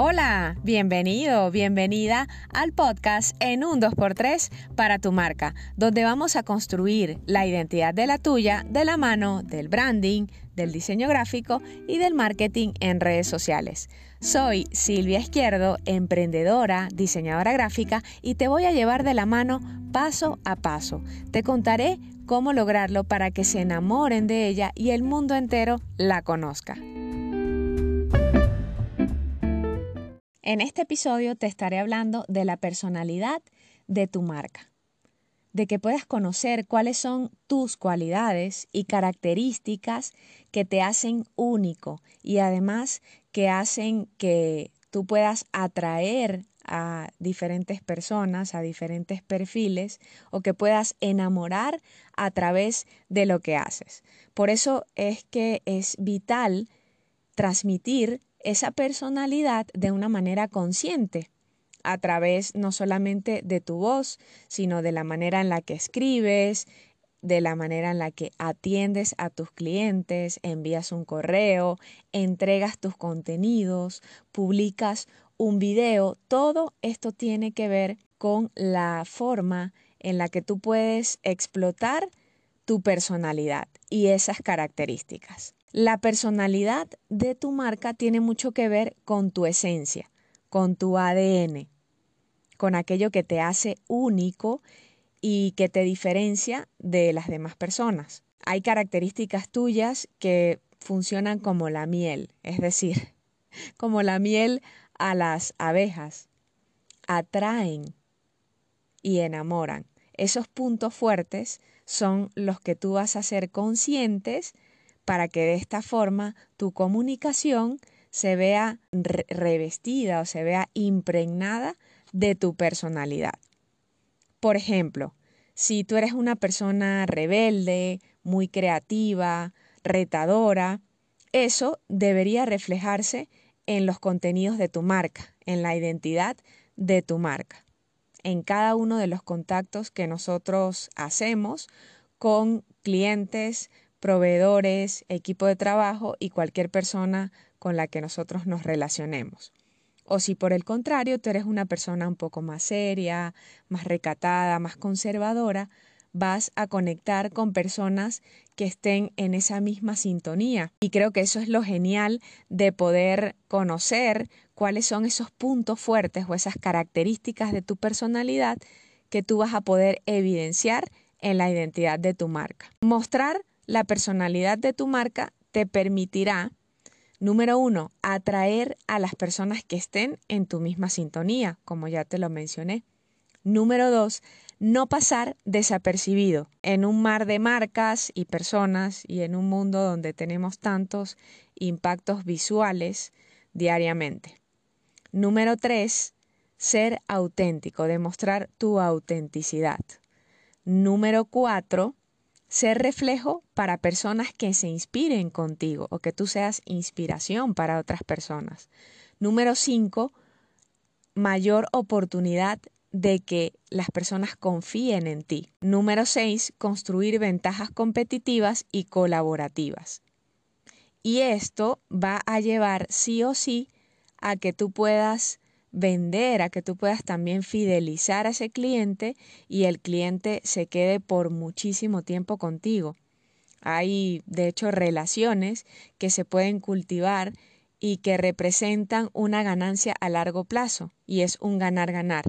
Hola, bienvenido, bienvenida al podcast en un 2x3 para tu marca, donde vamos a construir la identidad de la tuya de la mano del branding, del diseño gráfico y del marketing en redes sociales. Soy Silvia Izquierdo, emprendedora, diseñadora gráfica y te voy a llevar de la mano paso a paso. Te contaré cómo lograrlo para que se enamoren de ella y el mundo entero la conozca. En este episodio te estaré hablando de la personalidad de tu marca, de que puedas conocer cuáles son tus cualidades y características que te hacen único y además que hacen que tú puedas atraer a diferentes personas, a diferentes perfiles o que puedas enamorar a través de lo que haces. Por eso es que es vital transmitir esa personalidad de una manera consciente, a través no solamente de tu voz, sino de la manera en la que escribes, de la manera en la que atiendes a tus clientes, envías un correo, entregas tus contenidos, publicas un video, todo esto tiene que ver con la forma en la que tú puedes explotar tu personalidad y esas características. La personalidad de tu marca tiene mucho que ver con tu esencia, con tu ADN, con aquello que te hace único y que te diferencia de las demás personas. Hay características tuyas que funcionan como la miel, es decir, como la miel a las abejas. Atraen y enamoran. Esos puntos fuertes son los que tú vas a ser conscientes para que de esta forma tu comunicación se vea revestida o se vea impregnada de tu personalidad. Por ejemplo, si tú eres una persona rebelde, muy creativa, retadora, eso debería reflejarse en los contenidos de tu marca, en la identidad de tu marca, en cada uno de los contactos que nosotros hacemos con clientes, proveedores, equipo de trabajo y cualquier persona con la que nosotros nos relacionemos. O si por el contrario tú eres una persona un poco más seria, más recatada, más conservadora, vas a conectar con personas que estén en esa misma sintonía. Y creo que eso es lo genial de poder conocer cuáles son esos puntos fuertes o esas características de tu personalidad que tú vas a poder evidenciar en la identidad de tu marca. Mostrar la personalidad de tu marca te permitirá, número uno, atraer a las personas que estén en tu misma sintonía, como ya te lo mencioné. Número dos, no pasar desapercibido en un mar de marcas y personas y en un mundo donde tenemos tantos impactos visuales diariamente. Número tres, ser auténtico, demostrar tu autenticidad. Número cuatro, ser reflejo para personas que se inspiren contigo o que tú seas inspiración para otras personas. Número cinco, mayor oportunidad de que las personas confíen en ti. Número seis, construir ventajas competitivas y colaborativas. Y esto va a llevar sí o sí a que tú puedas vender, a que tú puedas también fidelizar a ese cliente y el cliente se quede por muchísimo tiempo contigo. Hay, de hecho, relaciones que se pueden cultivar y que representan una ganancia a largo plazo y es un ganar-ganar.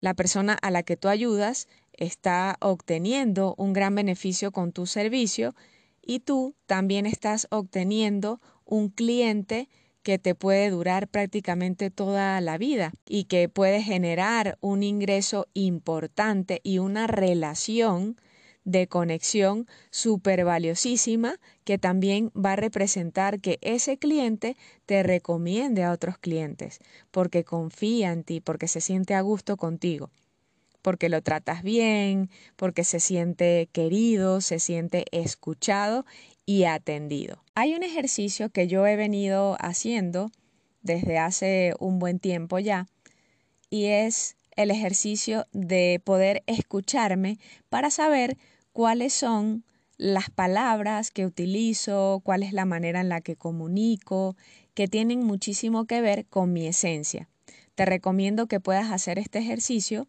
La persona a la que tú ayudas está obteniendo un gran beneficio con tu servicio y tú también estás obteniendo un cliente que te puede durar prácticamente toda la vida y que puede generar un ingreso importante y una relación de conexión súper valiosísima que también va a representar que ese cliente te recomiende a otros clientes porque confía en ti, porque se siente a gusto contigo porque lo tratas bien, porque se siente querido, se siente escuchado y atendido. Hay un ejercicio que yo he venido haciendo desde hace un buen tiempo ya y es el ejercicio de poder escucharme para saber cuáles son las palabras que utilizo, cuál es la manera en la que comunico, que tienen muchísimo que ver con mi esencia. Te recomiendo que puedas hacer este ejercicio.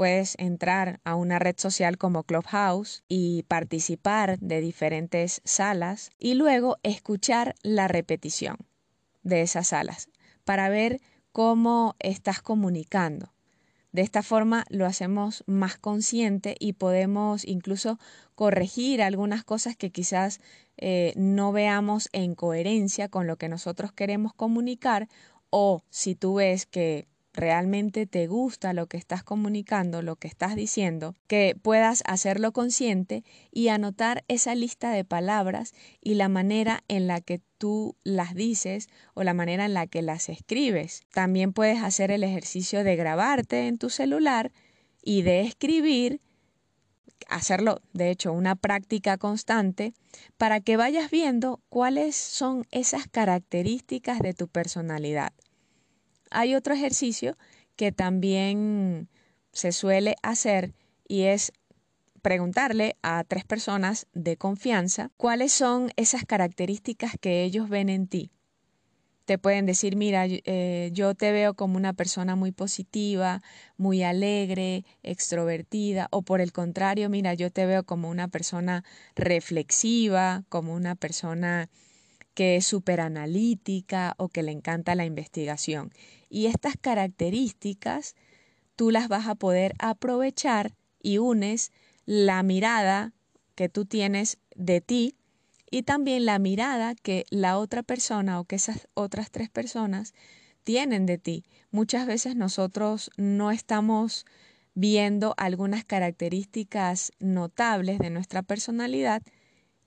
Puedes entrar a una red social como Clubhouse y participar de diferentes salas y luego escuchar la repetición de esas salas para ver cómo estás comunicando. De esta forma lo hacemos más consciente y podemos incluso corregir algunas cosas que quizás eh, no veamos en coherencia con lo que nosotros queremos comunicar o si tú ves que realmente te gusta lo que estás comunicando, lo que estás diciendo, que puedas hacerlo consciente y anotar esa lista de palabras y la manera en la que tú las dices o la manera en la que las escribes. También puedes hacer el ejercicio de grabarte en tu celular y de escribir hacerlo, de hecho, una práctica constante para que vayas viendo cuáles son esas características de tu personalidad. Hay otro ejercicio que también se suele hacer y es preguntarle a tres personas de confianza cuáles son esas características que ellos ven en ti. Te pueden decir, mira, eh, yo te veo como una persona muy positiva, muy alegre, extrovertida, o por el contrario, mira, yo te veo como una persona reflexiva, como una persona que es súper analítica o que le encanta la investigación. Y estas características tú las vas a poder aprovechar y unes la mirada que tú tienes de ti y también la mirada que la otra persona o que esas otras tres personas tienen de ti. Muchas veces nosotros no estamos viendo algunas características notables de nuestra personalidad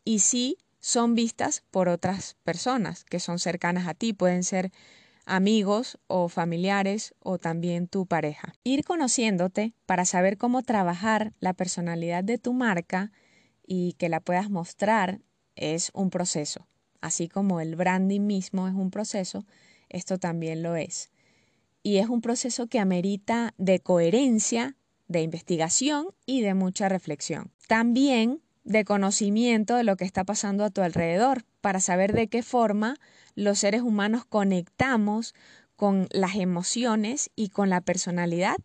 y sí son vistas por otras personas que son cercanas a ti, pueden ser amigos o familiares o también tu pareja. Ir conociéndote para saber cómo trabajar la personalidad de tu marca y que la puedas mostrar es un proceso. Así como el branding mismo es un proceso, esto también lo es. Y es un proceso que amerita de coherencia, de investigación y de mucha reflexión. También de conocimiento de lo que está pasando a tu alrededor, para saber de qué forma los seres humanos conectamos con las emociones y con la personalidad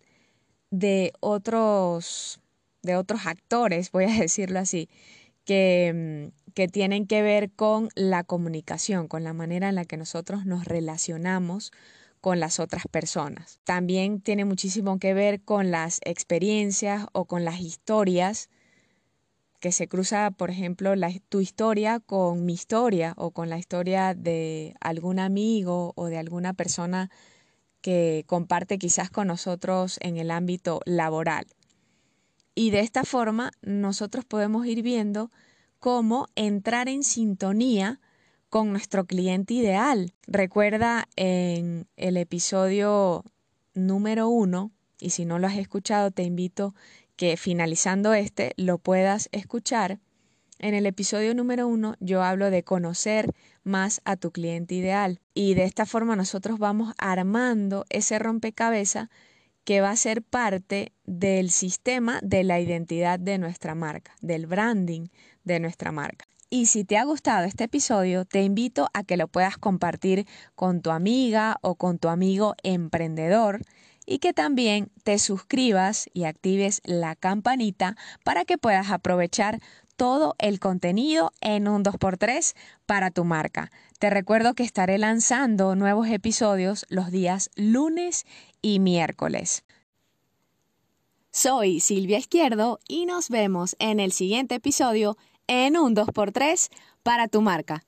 de otros, de otros actores, voy a decirlo así, que, que tienen que ver con la comunicación, con la manera en la que nosotros nos relacionamos con las otras personas. También tiene muchísimo que ver con las experiencias o con las historias que se cruza, por ejemplo, tu historia con mi historia o con la historia de algún amigo o de alguna persona que comparte quizás con nosotros en el ámbito laboral. Y de esta forma nosotros podemos ir viendo cómo entrar en sintonía con nuestro cliente ideal. Recuerda en el episodio número uno, y si no lo has escuchado, te invito que finalizando este lo puedas escuchar. En el episodio número uno yo hablo de conocer más a tu cliente ideal y de esta forma nosotros vamos armando ese rompecabezas que va a ser parte del sistema de la identidad de nuestra marca, del branding de nuestra marca. Y si te ha gustado este episodio, te invito a que lo puedas compartir con tu amiga o con tu amigo emprendedor y que también te suscribas y actives la campanita para que puedas aprovechar todo el contenido en un 2x3 para tu marca. Te recuerdo que estaré lanzando nuevos episodios los días lunes y miércoles. Soy Silvia Izquierdo y nos vemos en el siguiente episodio en un 2x3 para tu marca.